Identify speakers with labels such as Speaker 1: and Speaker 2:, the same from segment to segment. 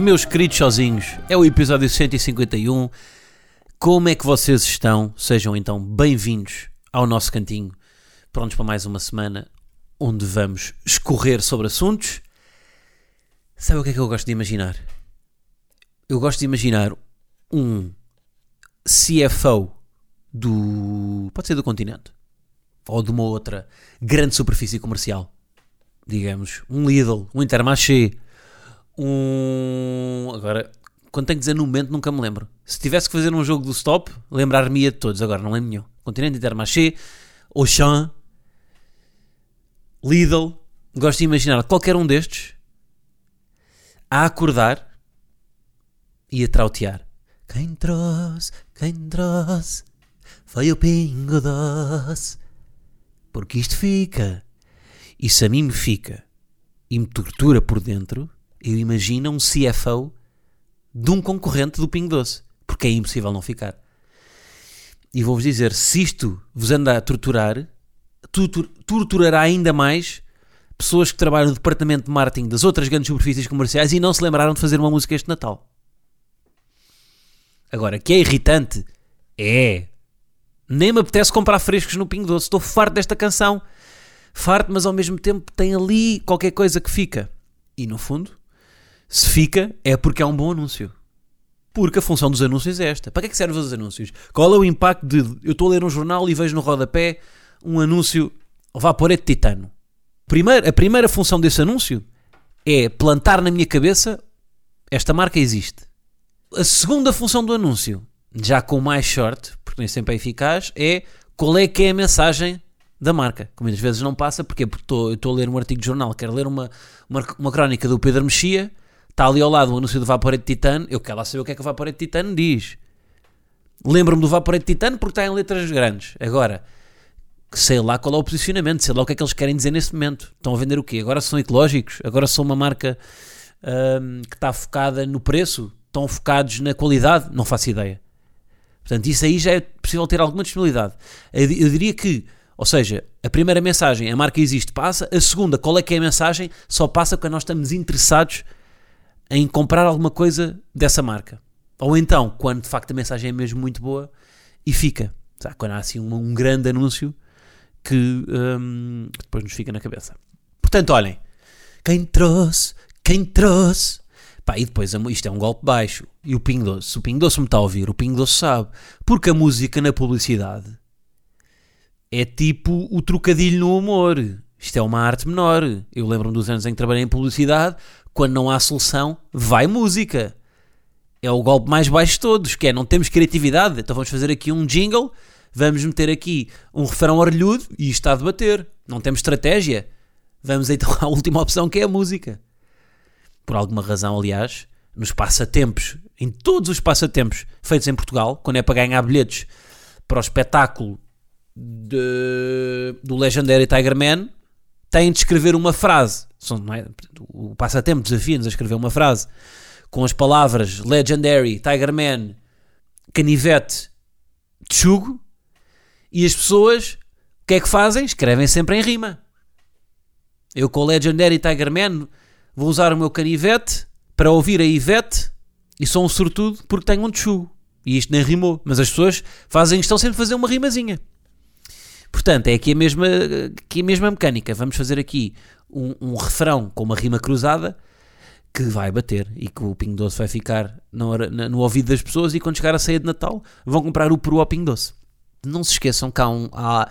Speaker 1: Meus queridos sozinhos, é o episódio 151. Como é que vocês estão? Sejam então bem-vindos ao nosso cantinho, prontos para mais uma semana onde vamos escorrer sobre assuntos. Sabe o que é que eu gosto de imaginar? Eu gosto de imaginar um CFO do. pode ser do continente ou de uma outra grande superfície comercial, digamos, um Lidl, um Intermarché um. Agora, quando tenho que dizer no momento, nunca me lembro. Se tivesse que fazer um jogo do stop, lembrar-me-ia de todos. Agora, não lembro nenhum. Continente Intermarché, Auchan, Lidl. Gosto de imaginar qualquer um destes a acordar e a trautear. Quem trouxe, quem trouxe, foi o pingo doce. Porque isto fica. E se a mim me fica e me tortura por dentro, eu imagino um CFO de um concorrente do Pingo Doce, porque é impossível não ficar. E vou-vos dizer, se isto vos anda a torturar, torturará ainda mais pessoas que trabalham no departamento de marketing das outras grandes superfícies comerciais e não se lembraram de fazer uma música este Natal. Agora, que é irritante, é. Nem me apetece comprar frescos no Pingo Doce. Estou farto desta canção. Farto, mas ao mesmo tempo tem ali qualquer coisa que fica. E no fundo, se fica, é porque é um bom anúncio. Porque a função dos anúncios é esta. Para que é que servem os anúncios? Qual é o impacto de eu estou a ler um jornal e vejo no rodapé um anúncio Vaporete Titano? Primeiro, a primeira função desse anúncio é plantar na minha cabeça esta marca existe. A segunda função do anúncio, já com mais short, porque nem sempre é eficaz, é qual é que é a mensagem da marca. Que muitas vezes não passa, porque estou a ler um artigo de jornal, quero ler uma, uma, uma crónica do Pedro Mexia está ali ao lado o anúncio do Vaporete Titano, eu quero lá saber o que é que o Vaporete Titano diz. Lembro-me do Vaporete Titano porque está em letras grandes. Agora, sei lá qual é o posicionamento, sei lá o que é que eles querem dizer nesse momento. Estão a vender o quê? Agora são ecológicos? Agora são uma marca hum, que está focada no preço? Estão focados na qualidade? Não faço ideia. Portanto, isso aí já é possível ter alguma disponibilidade. Eu diria que, ou seja, a primeira mensagem, a marca existe, passa. A segunda, qual é que é a mensagem, só passa quando nós estamos interessados em comprar alguma coisa dessa marca. Ou então, quando de facto a mensagem é mesmo muito boa e fica. Sabe? Quando há assim um, um grande anúncio que um, depois nos fica na cabeça. Portanto, olhem, quem trouxe, quem trouxe. Pá, e depois isto é um golpe baixo. E o Ping Doce, o Ping Doce me está a ouvir, o Ping Doce sabe. Porque a música na publicidade é tipo o trocadilho no humor. Isto é uma arte menor. Eu lembro-me dos anos em que trabalhei em publicidade, quando não há solução, vai música. É o golpe mais baixo de todos, que é não temos criatividade, então vamos fazer aqui um jingle, vamos meter aqui um refrão orelhudo e isto está a debater. Não temos estratégia. Vamos então à última opção que é a música. Por alguma razão, aliás, nos passatempos, em todos os passatempos feitos em Portugal, quando é para ganhar bilhetes para o espetáculo de, do Legendary Tiger Man, têm de escrever uma frase. É? O passatempo desafia-nos a escrever uma frase com as palavras Legendary, Tiger Man, Canivete, Tchugo, e as pessoas o que é que fazem? Escrevem sempre em rima. Eu com Legendary Tiger Man vou usar o meu canivete para ouvir a Ivete e sou um sortudo porque tenho um tchugo. E isto nem rimou, mas as pessoas fazem, estão sempre a fazer uma rimazinha. Portanto, é aqui a mesma, aqui a mesma mecânica. Vamos fazer aqui um, um refrão com uma rima cruzada que vai bater e que o Pingo Doce vai ficar no, no ouvido das pessoas e quando chegar a ceia de Natal vão comprar o peru ao Pingo Doce. Não se esqueçam que há, um, há,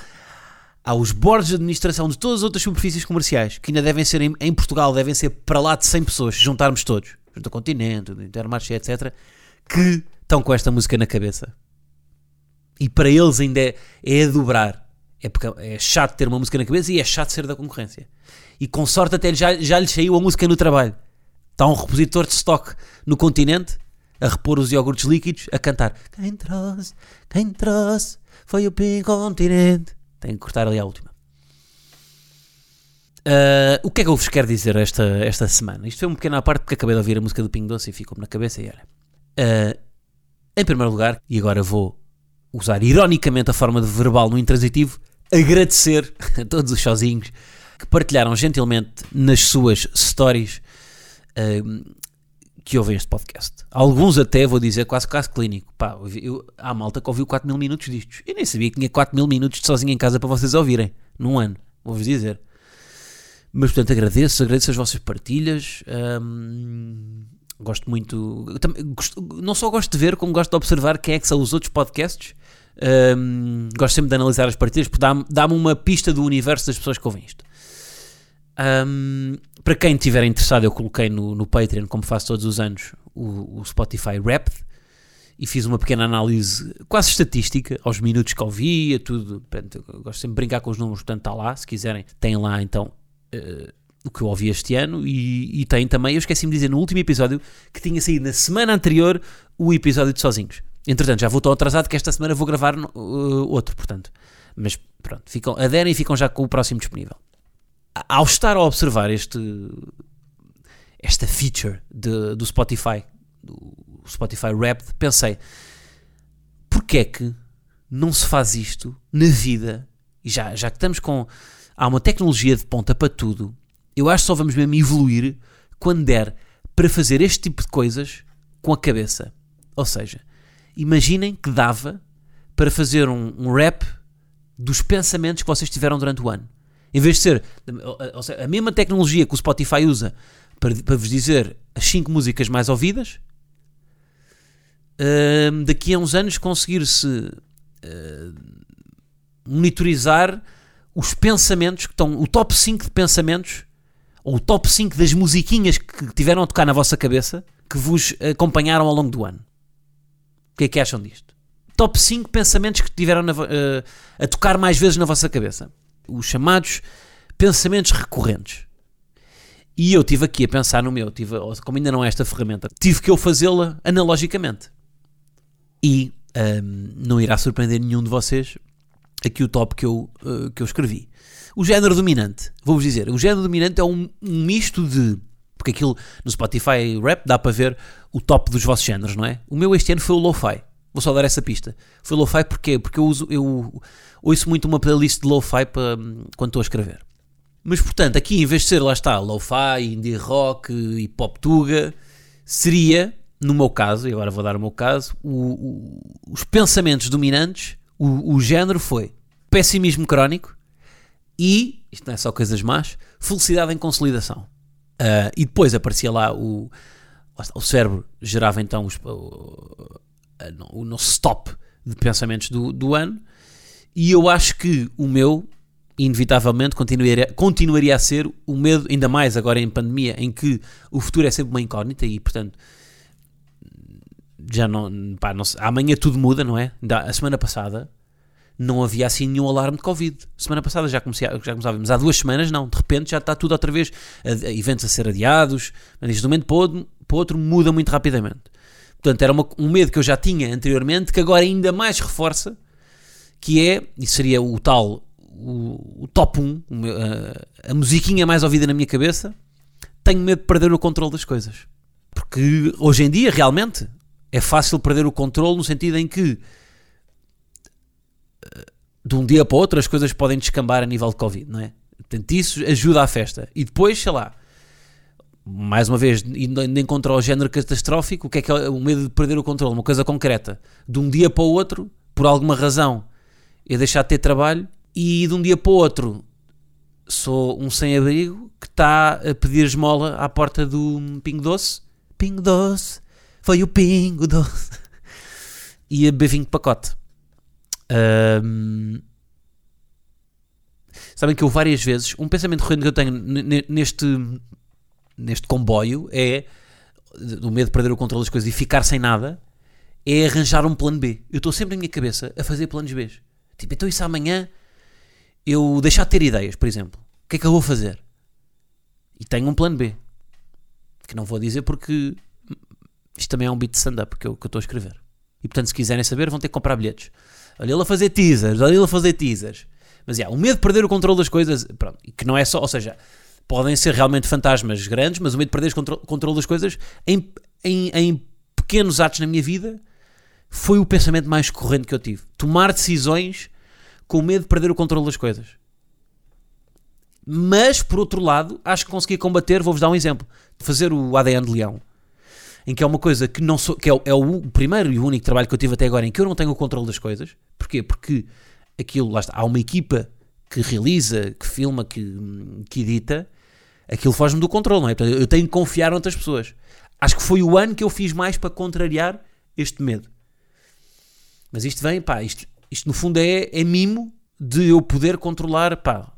Speaker 1: há os bordes de administração de todas as outras superfícies comerciais que ainda devem ser em, em Portugal, devem ser para lá de 100 pessoas, se juntarmos todos, do Continente, do Intermarché, etc., que estão com esta música na cabeça. E para eles ainda é, é a dobrar. É porque é chato ter uma música na cabeça e é chato ser da concorrência. E com sorte até já, já lhe saiu a música no trabalho. Está um repositor de stock no continente a repor os iogurtes líquidos, a cantar Quem trouxe, quem trouxe, foi o Pink Continente. Tenho que cortar ali a última. Uh, o que é que eu vos quero dizer esta, esta semana? Isto foi um pequeno à parte porque acabei de ouvir a música do Ping Doce e ficou-me na cabeça e olha. Uh, em primeiro lugar, e agora vou usar ironicamente a forma de verbal no intransitivo, agradecer a todos os sozinhos que partilharam gentilmente nas suas stories uh, que ouvem este podcast. Alguns até, vou dizer, quase caso clínico. Pá, eu, há malta que ouviu 4 mil minutos distos. Eu nem sabia que tinha 4 mil minutos de sozinho em casa para vocês ouvirem, num ano, vou-vos dizer. Mas, portanto, agradeço, agradeço as vossas partilhas. Um, gosto muito. Também, gosto, não só gosto de ver, como gosto de observar quem é que são os outros podcasts. Um, gosto sempre de analisar as partilhas, porque dá-me dá uma pista do universo das pessoas que ouvem isto. Um, para quem estiver interessado, eu coloquei no, no Patreon, como faço todos os anos, o, o Spotify Wrapped e fiz uma pequena análise quase estatística aos minutos que ouvia, tudo. Portanto, gosto sempre de brincar com os números, portanto está lá, se quiserem, tem lá então uh, o que eu ouvi este ano e, e tem também, eu esqueci-me de dizer no último episódio que tinha saído na semana anterior o episódio de Sozinhos. Entretanto, já vou tão atrasado que esta semana vou gravar uh, outro, portanto. Mas pronto, ficam, aderem e ficam já com o próximo disponível. Ao estar a observar este, esta feature de, do Spotify, do Spotify Wrapped, pensei, porquê é que não se faz isto na vida? E já, já que estamos com há uma tecnologia de ponta para tudo. Eu acho que só vamos mesmo evoluir quando der para fazer este tipo de coisas com a cabeça. Ou seja, imaginem que dava para fazer um, um rap dos pensamentos que vocês tiveram durante o ano. Em vez de ser seja, a mesma tecnologia que o Spotify usa para, para vos dizer as 5 músicas mais ouvidas, uh, daqui a uns anos conseguir-se uh, monitorizar os pensamentos que estão, o top 5 de pensamentos, ou o top 5 das musiquinhas que tiveram a tocar na vossa cabeça, que vos acompanharam ao longo do ano. Que é que acham disto? Top 5 pensamentos que tiveram na, uh, a tocar mais vezes na vossa cabeça. Os chamados pensamentos recorrentes. E eu tive aqui a pensar no meu, tive, como ainda não é esta ferramenta, tive que eu fazê-la analogicamente. E um, ehm, não irá surpreender nenhum de vocês aqui o top que eu, uh, que eu escrevi. O género dominante, vou-vos dizer, o género dominante é um, um, misto de. Porque aquilo no Spotify Rap dá para ver o top dos vossos géneros, não é? O meu este ano foi o Lo-Fi. Vou só dar essa pista. Foi Lo-Fi porquê? Porque eu, uso, eu ouço muito uma playlist de Lo-Fi quando estou a escrever. Mas portanto, aqui em vez de ser, lá está, Lo-Fi, Indie Rock e Pop Tuga, seria, no meu caso, e agora vou dar o meu caso, o, o, os pensamentos dominantes o, o género foi pessimismo crónico e, isto não é só coisas más, felicidade em consolidação. Uh, e depois aparecia lá o, o cérebro gerava então os, o, o nosso stop de pensamentos do, do ano e eu acho que o meu inevitavelmente continuaria, continuaria a ser o medo, ainda mais agora em pandemia, em que o futuro é sempre uma incógnita e portanto já não, pá, não amanhã tudo muda, não é? A semana passada não havia assim nenhum alarme de Covid. Semana passada já, comecei, já começávamos, há duas semanas não, de repente já está tudo outra vez, eventos a ser adiados, mas de um momento para outro, para outro muda muito rapidamente. Portanto, era uma, um medo que eu já tinha anteriormente, que agora ainda mais reforça, que é, e seria o tal, o, o top 1, a, a musiquinha mais ouvida na minha cabeça, tenho medo de perder o controle das coisas. Porque hoje em dia, realmente, é fácil perder o controle no sentido em que de um dia para o outro as coisas podem descambar a nível de Covid, não é? Portanto, isso ajuda à festa. E depois, sei lá, mais uma vez, indo de encontro ao género catastrófico, o que é que é o medo de perder o controle? Uma coisa concreta. De um dia para o outro, por alguma razão, eu deixar de ter trabalho e de um dia para o outro sou um sem-abrigo que está a pedir esmola à porta do Pingo Doce. Pingo Doce, foi o Pingo Doce. E a beber vinho de pacote. Um, sabem que eu várias vezes, um pensamento recorrente que eu tenho neste, neste comboio é o medo de perder o controle das coisas e ficar sem nada, é arranjar um plano B. Eu estou sempre na minha cabeça a fazer planos B. Tipo, então isso amanhã eu deixar de ter ideias, por exemplo. O que é que eu vou fazer? E tenho um plano B. Que não vou dizer porque Isto também é um beat de stand-up que eu estou a escrever. E portanto, se quiserem saber, vão ter que comprar bilhetes. Olha ele a fazer teasers, olha ele a fazer teasers. Mas yeah, o medo de perder o controle das coisas, pronto, que não é só, ou seja, podem ser realmente fantasmas grandes, mas o medo de perder o controle, controle das coisas em, em, em pequenos atos na minha vida foi o pensamento mais corrente que eu tive. Tomar decisões com medo de perder o controle das coisas. Mas, por outro lado, acho que consegui combater, vou-vos dar um exemplo, fazer o ADN de leão, em que é uma coisa que não sou, que é, o, é o primeiro e o único trabalho que eu tive até agora em que eu não tenho o controle das coisas. Porquê? Porque aquilo, lá está, há uma equipa que realiza, que filma, que, que edita, aquilo foge-me do controle, não é? Portanto, eu tenho que confiar noutras pessoas. Acho que foi o ano que eu fiz mais para contrariar este medo. Mas isto vem, pá, isto, isto no fundo é, é mimo de eu poder controlar, pá,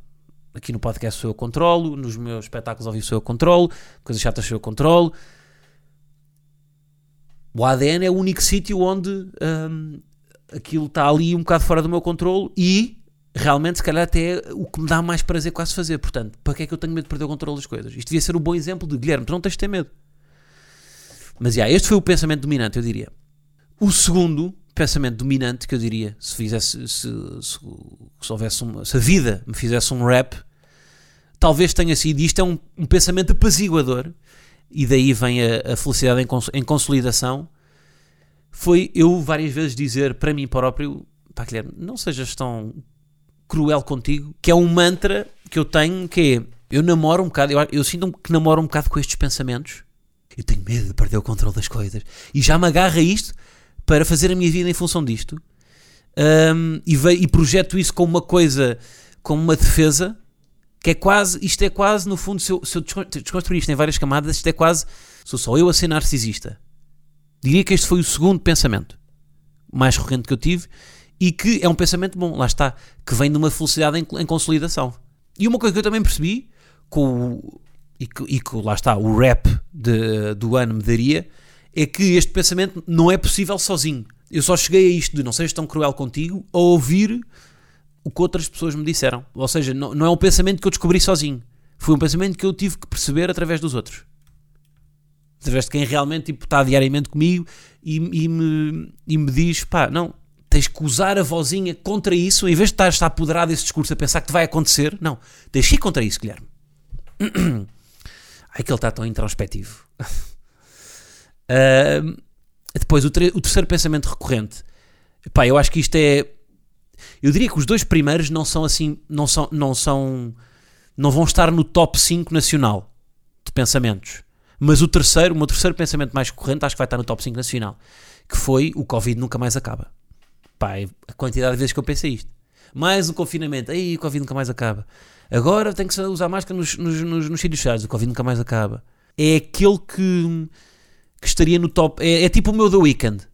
Speaker 1: aqui no podcast sou eu controlo, nos meus espetáculos ao vivo sou eu controlo, coisas chatas sou eu controlo. O ADN é o único sítio onde hum, aquilo está ali um bocado fora do meu controle e realmente se calhar até é o que me dá mais prazer quase fazer. Portanto, para que é que eu tenho medo de perder o controle das coisas? Isto devia ser um bom exemplo de Guilherme, tu não tens de ter medo. Mas já, este foi o pensamento dominante, eu diria. O segundo pensamento dominante que eu diria, se fizesse, se, se, se houvesse uma, se a vida me fizesse um rap, talvez tenha sido isto é um, um pensamento apaziguador e daí vem a, a felicidade em, cons, em, consolidação. Foi eu várias vezes dizer para mim próprio, pá, Guilherme, não sejas tão cruel contigo, que é um mantra que eu tenho que é, eu namoro um bocado, eu, eu sinto que namoro um bocado com estes pensamentos. Eu tenho medo de perder o controle das coisas. E já me agarra isto para fazer a minha vida em função disto. Um, e, e projeto isso como uma coisa, como uma defesa, que é quase, isto é quase, no fundo, se eu, se eu desconstruir isto em várias camadas, isto é quase, sou só eu a ser narcisista. Diria que este foi o segundo pensamento mais recorrente que eu tive e que é um pensamento bom, lá está, que vem de uma felicidade em, em consolidação. E uma coisa que eu também percebi, com o, e, que, lá está, o rap de, do ano me daria, é que este pensamento não é possível sozinho. Eu só cheguei a isto de não sejas tão cruel contigo a ouvir o que outras pessoas me disseram. Ou seja, não, não é um pensamento que eu descobri sozinho. Foi um pensamento que eu tive que perceber através dos outros. Através de quem realmente tipo, está diariamente comigo e, e, me, e me diz: pá, não, tens que usar a vozinha contra isso, em vez de estar, estar apoderado desse discurso a pensar que te vai acontecer. Não, tens que ir contra isso, Guilherme. Ai, que ele está tão introspectivo. Uh, depois, o, o, terceiro pensamento recorrente. Pá, eu acho que isto é. Eu diria que os dois primeiros não são assim. Não são. Não, são, não vão estar no top 5 nacional de pensamentos. Mas o terceiro, o meu terceiro pensamento mais recorrente, acho que vai estar no top 5 nacional. Que foi o Covid nunca mais acaba. Pá, é a quantidade de vezes que eu pensei isto. Mais o confinamento. Aí o Covid nunca mais acaba. Agora tem que usar máscara nos, nos, nos, nos sítios fechados. O Covid nunca mais acaba. É aquele que que estaria no top. É, é tipo o meu The Weeknd,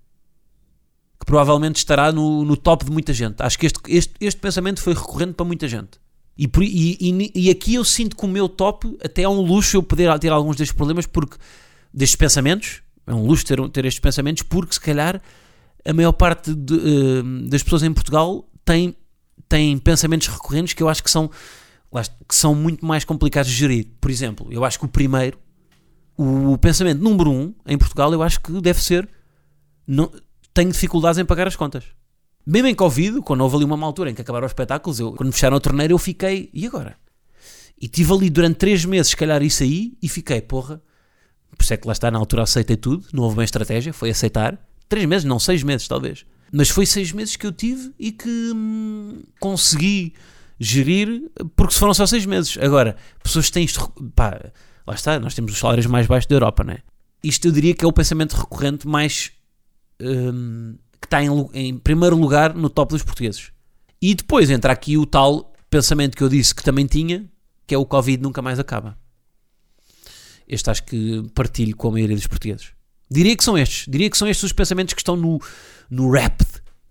Speaker 1: que provavelmente estará no, no top de muita gente. Acho que este, este, este pensamento foi recorrente para muita gente. E, e, e, e, aqui eu sinto que o meu top até é um luxo eu poder ter alguns destes problemas, porque destes pensamentos, é um luxo ter, ter estes pensamentos, porque se calhar a maior parte de, uh, das pessoas em Portugal tem, tem pensamentos recorrentes que eu acho que são, que são muito mais complicados de gerir. Por exemplo, eu acho que o primeiro o pensamento número um em Portugal eu acho que deve ser não, tenho dificuldades em pagar as contas. Mesmo em Covid, quando houve ali uma altura em que acabaram os espetáculos, eu, quando fecharam a torneira eu fiquei, e agora? E tive ali durante três meses, se calhar isso aí, e fiquei, porra, por isso é que lá está, na altura aceitei tudo, não houve bem estratégia, foi aceitar. Três meses, não, seis meses talvez. Mas foi seis meses que eu tive e que hum, consegui gerir, porque foram só seis meses. Agora, pessoas têm isto, pá, lá está, nós temos os salários mais baixos da Europa, não é? Isto eu diria que é o pensamento recorrente mais um, que está em, em, primeiro lugar no top dos portugueses. E depois entra aqui o tal pensamento que eu disse que também tinha, que é o Covid nunca mais acaba. Este acho que partilho com a maioria dos portugueses. Diria que são estes. Diria que são estes os pensamentos que estão no, no rap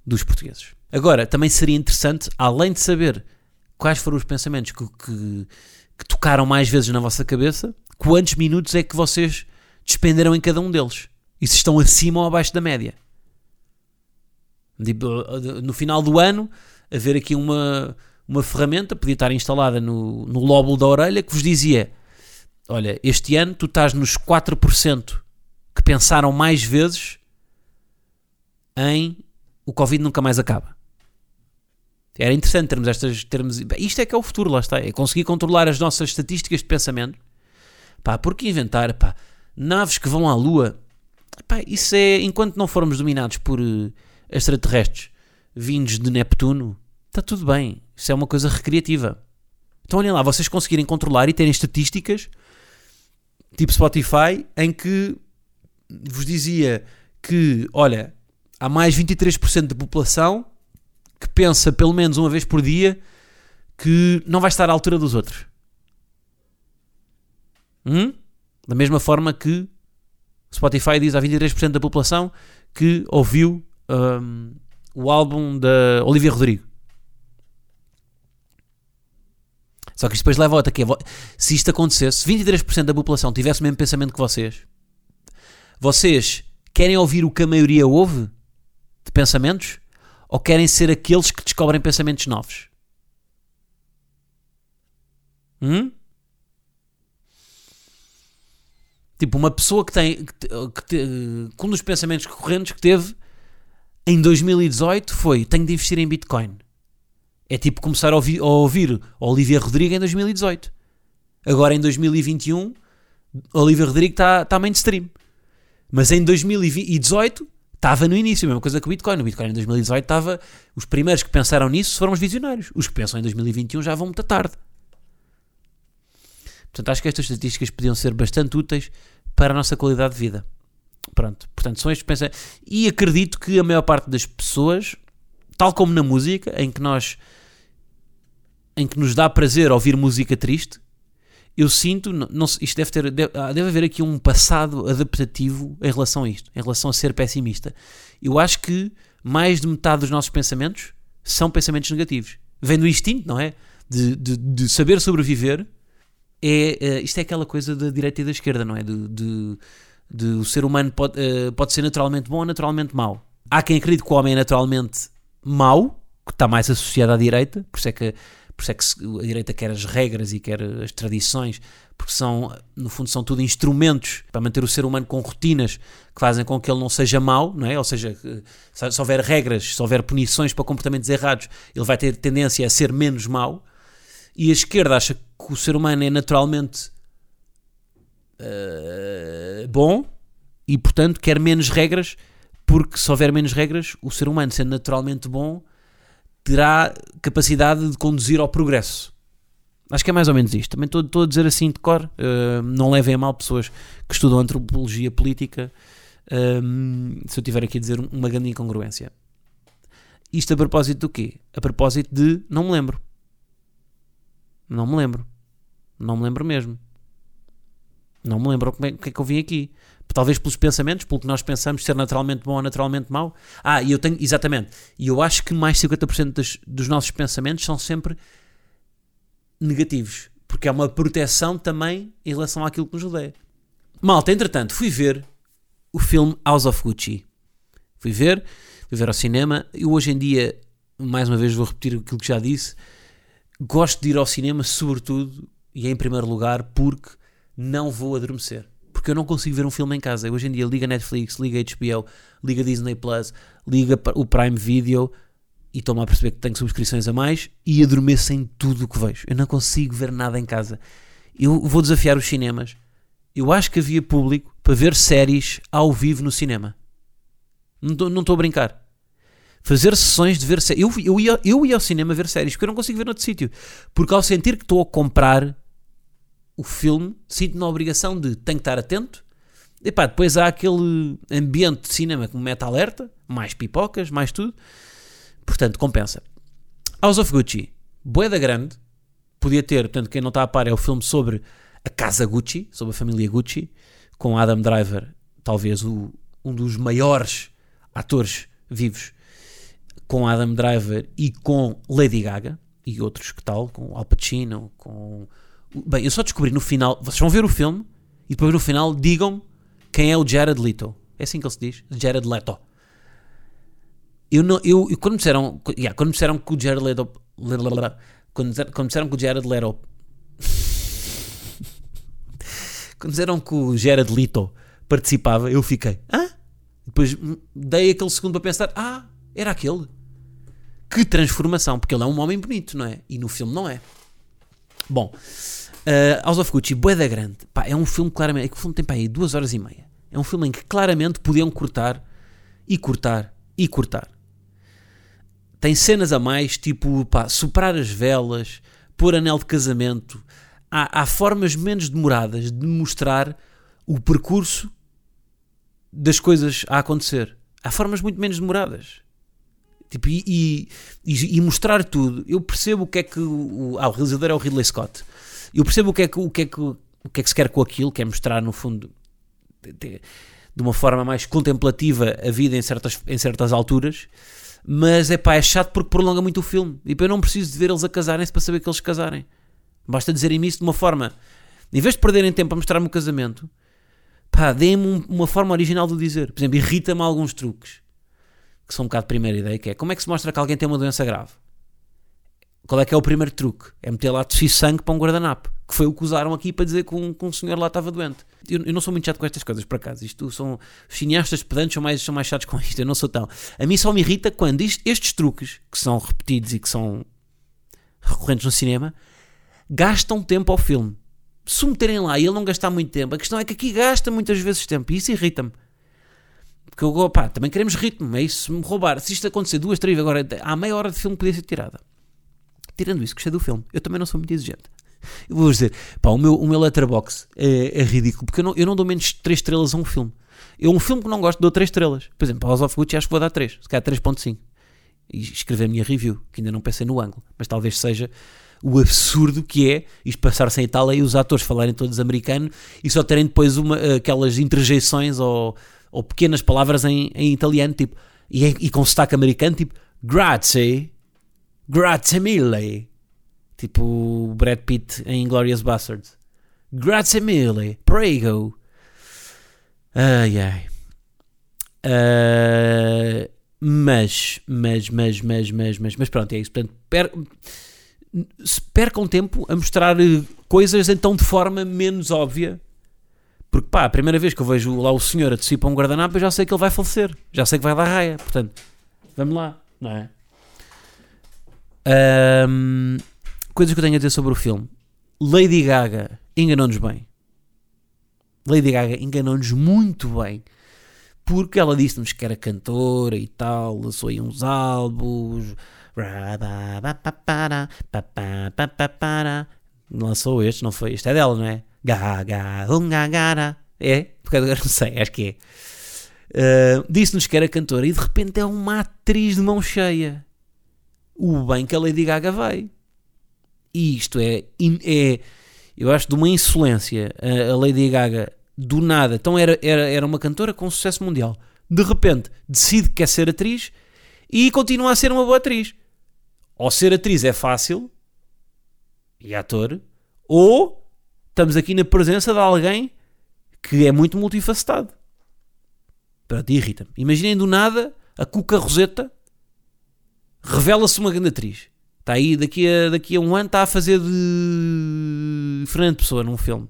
Speaker 1: dos portugueses. Agora, também seria interessante, além de saber quais foram os pensamentos que, que, que tocaram mais vezes na vossa cabeça, quantos minutos é que vocês despenderam em cada um deles. E se estão acima ou abaixo da média. Tipo, no final do ano, haver aqui uma, uma ferramenta, podia estar instalada no, no lóbulo da orelha, que vos dizia: Olha, este ano tu estás nos 4% que pensaram mais vezes em o Covid nunca mais acaba. Era interessante termos estas termos. Isto é que é o futuro, lá está. É conseguir controlar as nossas estatísticas de pensamento. Pá, porque inventar, pá, naves que vão à Lua. Pá, isso é. Enquanto não formos dominados por uh, extraterrestres vindos de Neptuno, está tudo bem. Isso é uma coisa recreativa. Então olhem lá, vocês conseguirem controlar e terem estatísticas tipo Spotify em que vos dizia que, olha, há mais 23% da população que pensa pelo menos uma vez por dia que não vai estar à altura dos outros. Hum? Da mesma forma que Spotify diz a 23% da população que ouviu um, o álbum da Olivia Rodrigo. Só que isto depois leva a outra que é, se isto acontecesse, se 23% da população tivesse o mesmo pensamento que vocês, vocês querem ouvir o que a maioria ouve de pensamentos ou querem ser aqueles que descobrem pensamentos novos? Hum? Tipo, uma pessoa que tem. Que, que, um dos pensamentos recorrentes que teve em 2018 foi: tenho de investir em Bitcoin. É tipo começar a ouvir, a ouvir Olivia Rodrigo em 2018. Agora em 2021, Olivia Rodrigo está tá mainstream. Mas em 2018 estava no início, a mesma coisa que o Bitcoin. O Bitcoin em 2018 estava. Os primeiros que pensaram nisso foram os visionários. Os que pensam em 2021 já vão muito tarde. Portanto, acho que estas estatísticas podiam ser bastante úteis para a nossa qualidade de vida. Pronto, portanto, são estes pensamentos. E acredito que a maior parte das pessoas, tal como na música, em que nós. em que nos dá prazer ouvir música triste, eu sinto, não, isto deve ter, deve, ah, deve haver aqui um passado adaptativo em relação a isto, em relação a ser pessimista. Eu acho que mais de metade dos nossos pensamentos são pensamentos negativos. Vem do instinto, não é? De, de, de saber sobreviver. É, é, isto é aquela coisa da direita e da esquerda, não é? De, de, de o ser humano pode, uh, pode ser naturalmente bom ou naturalmente mau. Há quem acredite que o homem é naturalmente mau, que está mais associado à direita, por isso é que por isso é que a direita quer as regras e quer as tradições, porque são, no fundo, são tudo instrumentos para manter o ser humano com rotinas que fazem com que ele não seja mau, não é? Ou seja, se houver regras, se houver punições para comportamentos errados, ele vai ter tendência a ser menos mau. E a esquerda acha que o ser humano é naturalmente uh, bom e, portanto, quer menos regras, porque se houver menos regras, o ser humano sendo naturalmente bom terá capacidade de conduzir ao progresso. Acho que é mais ou menos isto. Também estou, a dizer assim de cor. Uh, não levem a mal pessoas que estudam antropologia política. Uh, se eu tiver aqui a dizer uma grande incongruência. Isto a propósito do quê? A propósito de. Não me lembro. Não me lembro. Não me lembro mesmo. Não me lembro como é, que é que eu vim aqui talvez pelos pensamentos, pelo que nós pensamos ser naturalmente bom ou naturalmente mau. Ah, e eu tenho, exatamente, e eu acho que mais 50% dos, dos nossos pensamentos são sempre negativos, porque é uma proteção também em relação àquilo que nos rodeia. Malta, entretanto, fui ver o filme House of Gucci. Fui ver, fui ver ao cinema. Eu hoje em dia, mais uma vez vou repetir aquilo que já disse, gosto de ir ao cinema, sobretudo, e em primeiro lugar, porque não vou adormecer porque eu não consigo ver um filme em casa. Eu, hoje em dia liga Netflix, liga HBO, liga Disney Plus, liga o Prime Video e estou-me a perceber que tenho subscrições a mais e adormeço em tudo o que vejo. Eu não consigo ver nada em casa. Eu vou desafiar os cinemas. Eu acho que havia público para ver séries ao vivo no cinema. Não estou a brincar. Fazer sessões de ver séries. Eu, eu, ia, eu ia ao cinema ver séries porque eu não consigo ver noutro sítio. Porque ao sentir que estou a comprar o filme, sinto na obrigação de tenho que estar atento. E pá, depois há aquele ambiente de cinema que me mete alerta, mais pipocas, mais tudo. Portanto, compensa. House of Gucci, boeda grande, podia ter, portanto, quem não está a par é o filme sobre a casa Gucci, sobre a família Gucci, com Adam Driver, talvez o, um dos maiores atores vivos, com Adam Driver e com Lady Gaga, e outros que tal, com Al Pacino, com Bem, eu só descobri no final. Vocês vão ver o filme e depois no final digam quem é o Jared Leto. É assim que ele se diz? Jared Leto. Eu não. Eu, eu quando me disseram. Yeah, quando me disseram que o Jared Leto. Quando, quando disseram que o Jared Leto. quando disseram que o Jared Leto participava, eu fiquei, hã? Depois dei aquele segundo para pensar, ah, era aquele. Que transformação, porque ele é um homem bonito, não é? E no filme não é. Bom, uh, House of Gucci, Boeda Grande, pá, é um filme claramente, é que o filme tem pá, aí duas horas e meia. É um filme em que claramente podiam cortar e cortar e cortar. Tem cenas a mais, tipo, pá, superar as velas, pôr anel de casamento. Há, há formas menos demoradas de mostrar o percurso das coisas a acontecer. Há formas muito menos demoradas. Tipo, e, e, e, mostrar tudo. Eu percebo o que é que o, ah, o realizador é o Ridley Scott. Eu percebo o que é que, o que, é que, o que, é que se quer com aquilo, que é mostrar, no fundo, de, de, uma forma mais contemplativa a vida em certas, em certas alturas. Mas é pá, é chato porque prolonga muito o filme. E eu não preciso de ver eles a casarem-se para saber que eles casarem. Basta dizerem isso de uma forma. Em vez de perderem tempo a mostrar-me o casamento, pá, deem-me uma forma original de dizer. Por exemplo, irrita-me alguns truques que são um bocado de primeira ideia, que é como é que se mostra que alguém tem uma doença grave? Qual é que é o primeiro truque? É meter lá de sangue para um guardanapo, que foi o que usaram aqui para dizer que um, que um senhor lá estava doente. Eu, eu, não sou muito chato com estas coisas, por acaso. Isto são os cineastas pedantes são mais, são mais chatos com isto. Eu não sou tão. A mim só me irrita quando isto, estes truques, que são repetidos e que são recorrentes no cinema, gastam tempo ao filme. Se o meterem lá e ele não gastar muito tempo, a questão é que aqui gasta muitas vezes tempo e isso irrita-me. Porque eu, pá, também queremos ritmo, é isso, se me roubar. Se isto acontecer duas, três, agora há meia hora de filme podia ser tirada. Tirando isso, gostei do filme. Eu também não sou muito exigente. Eu vou dizer, pá, o meu, o meu letterbox é, é ridículo, porque eu não, eu não dou menos 3 estrelas a um filme. Eu, um filme que não gosto, dou 3 estrelas. Por exemplo, House of Gucci acho que vou dar 3, se calhar 3.5. E escrever a minha review, que ainda não pensei no ângulo, mas talvez seja o absurdo que é isto passar-se em Itália e os atores falarem todos americano e só terem depois uma, aquelas interjeições ou ou pequenas palavras em, em italiano, tipo, e, e com sotaque americano, tipo, grazie, grazie mille. Tipo Brad Pitt em Inglourious Bastards. Grazie mille, prego. Ai ai. Uh, mas, mas, mas, mas, mas, mas, mas pronto, é isso. Portanto, per, percam tempo a mostrar coisas então de forma menos óbvia porque pá, a primeira vez que eu vejo lá o senhor a tossir para um guardanapo, eu já sei que ele vai falecer. Já sei que vai dar raia. Portanto, vamos lá, não é? Um, coisas que eu tenho a dizer sobre o filme. Lady Gaga enganou-nos bem. Lady Gaga enganou-nos muito bem. Porque ela disse-nos que era cantora e tal, lançou aí uns álbuns. Lançou este, não foi? Este é dela, não é? Gaga, gara. É? Porque agora não sei, acho que é. Uh, Disse-nos que era cantora e de repente é uma atriz de mão cheia. O bem que a Lady Gaga vai. E isto é, é eu acho, de uma insolência. A, a Lady Gaga, do nada, então era, era, era uma cantora com sucesso mundial. De repente, decide que quer ser atriz e continua a ser uma boa atriz. Ou ser atriz é fácil e ator, ou estamos aqui na presença de alguém que é muito multifacetado. Pronto, irrita-me. Imaginem do nada a Cuca Roseta revela-se uma grande atriz. Está aí, daqui a, daqui a um ano está a fazer de Fernando Pessoa num filme.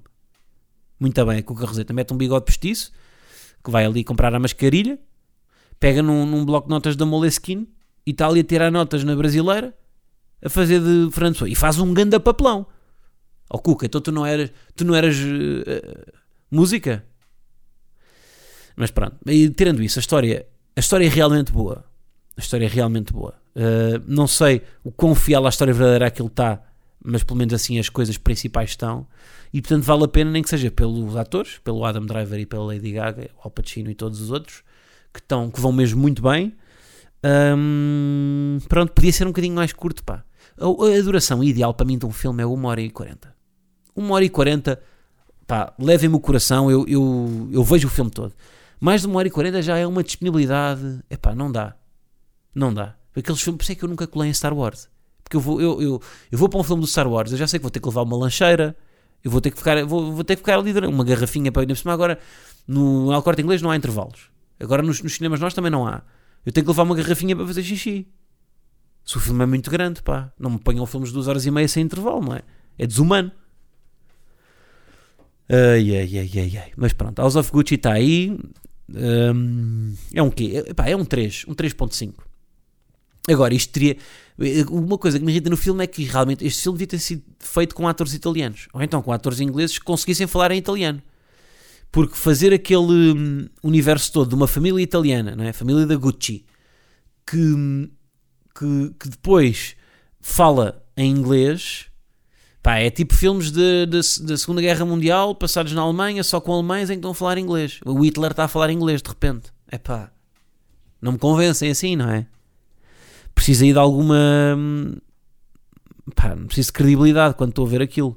Speaker 1: Muito bem, a Cuca Roseta mete um bigode postiço, que vai ali comprar a mascarilha, pega num, num bloco de notas da Moleskine e está ali a tirar notas na brasileira a fazer de Fernando Pessoa. E faz um ganda papelão. Oh Cuca, então tu não eras, tu não eras uh, música? Mas pronto, e tirando isso, a história, a história é realmente boa. A história é realmente boa. Uh, não sei o quão fiel à história verdadeira aquilo está, mas pelo menos assim as coisas principais estão. E portanto vale a pena, nem que seja pelos atores, pelo Adam Driver e pela Lady Gaga, Al Pacino e todos os outros, que, estão, que vão mesmo muito bem. Pronto, podia ser um bocadinho mais curto, pá. A, a duração ideal para mim de um filme é 1 hora e 40 uma hora e quarenta, pá, levem-me o coração, eu, eu, eu vejo o filme todo. Mais de uma hora e quarenta já é uma disponibilidade, é pá, não dá. Não dá. Aqueles filmes, por isso é que eu nunca colei em Star Wars. Porque eu vou, eu, eu, eu vou para um filme do Star Wars, eu já sei que vou ter que levar uma lancheira, eu vou ter que ficar, vou, vou ter que ficar ali uma garrafinha para ir cima. Agora, no Alcorte Inglês não há intervalos. Agora nos, nos cinemas nós também não há. Eu tenho que levar uma garrafinha para fazer xixi. Se o filme é muito grande, pá, não me ponham filmes de duas horas e meia sem intervalo, não é? É desumano. Ai, ai, ai, ai, ai. Mas pronto, House of Gucci está aí. Hum, é um quê? É, pá, é um 3, um 3.5. Agora, isto teria. Uma coisa que me irrita no filme é que realmente este filme devia ter sido feito com atores italianos. Ou então com atores ingleses que conseguissem falar em italiano. Porque fazer aquele hum, universo todo de uma família italiana, não é? A família da Gucci, que, que, que depois fala em inglês, pá, é tipo filmes da Segunda Guerra Mundial passados na Alemanha, só com alemães em que estão a falar inglês. O Hitler está a falar inglês de repente. É pá, não me convencem assim, não é? Precisa aí de alguma. hum, Pá, preciso de credibilidade quando estou a ver aquilo.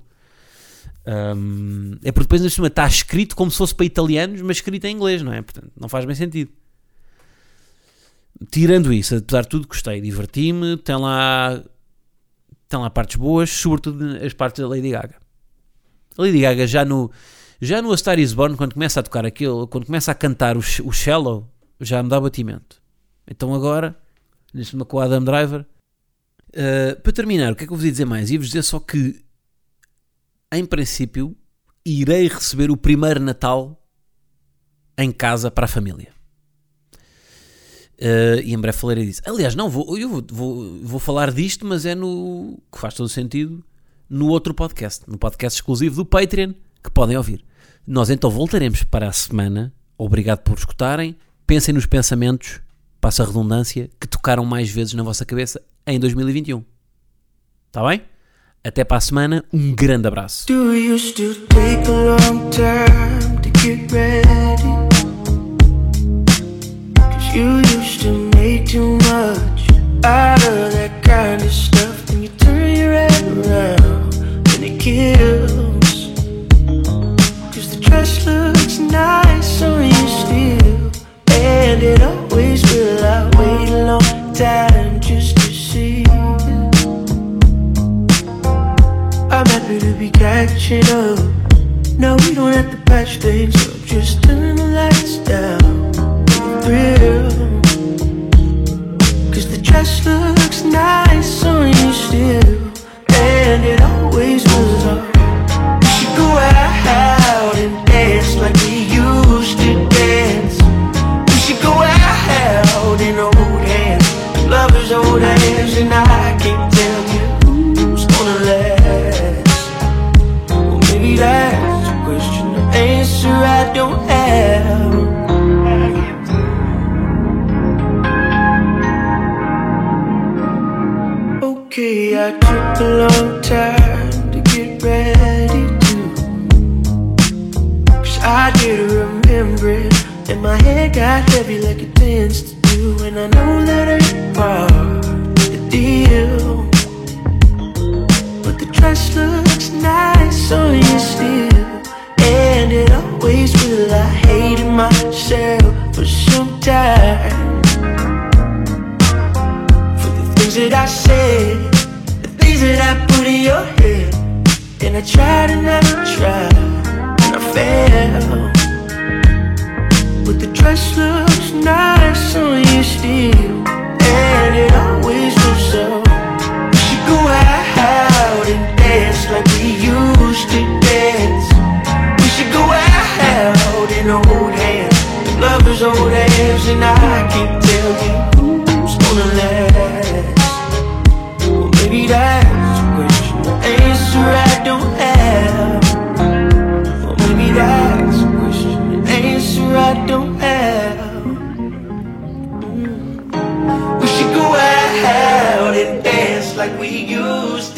Speaker 1: Um, é porque depois, na cima, está escrito como se fosse para italianos, mas escrito em inglês, não é? Portanto, não faz bem sentido. Tirando isso, apesar de tudo, gostei, diverti-me. Tem lá, tem lá partes boas, sobretudo as partes da Lady Gaga. A Lady Gaga já no, já no A Star Is Born, quando começa a tocar aquilo, quando começa a cantar o, o Shallow, já me dá batimento. Então agora, neste com o Adam Driver. Uh, para terminar, o que é que eu vos ia dizer mais? Ia-vos dizer só que em princípio, irei receber o primeiro Natal em casa para a família. Uh, e em breve falarei disso. Aliás, não, vou, eu vou, vou, vou falar disto, mas é no. que faz todo sentido no outro podcast, no podcast exclusivo do Patreon, que podem ouvir. Nós então voltaremos para a semana. Obrigado por escutarem. Pensem nos pensamentos, passa a redundância, que tocaram mais vezes na vossa cabeça em 2021. Está bem? Até para a semana, um grande abraço.
Speaker 2: Out of that kind of stuff. Then you turn your head around and it kills. Cause the dress looks nice on you still. And it always will. I wait a long time be catching up. No, we don't have to patch things up. Just turn the lights down. Thrill. Cause the dress looks nice on you still. And it always was. Things that I said, the things that I put in your head. And I tried and I tried, and I failed. But the dress looks nice on you still. And it always will so. We should go out and dance like we used to dance. We should go out and hold hands. Lovers hold hands, and I can't tell you who's gonna last. A question, the answer I don't have. Well, maybe that's a question, the answer I don't have. Mm. We should go out and dance like we used.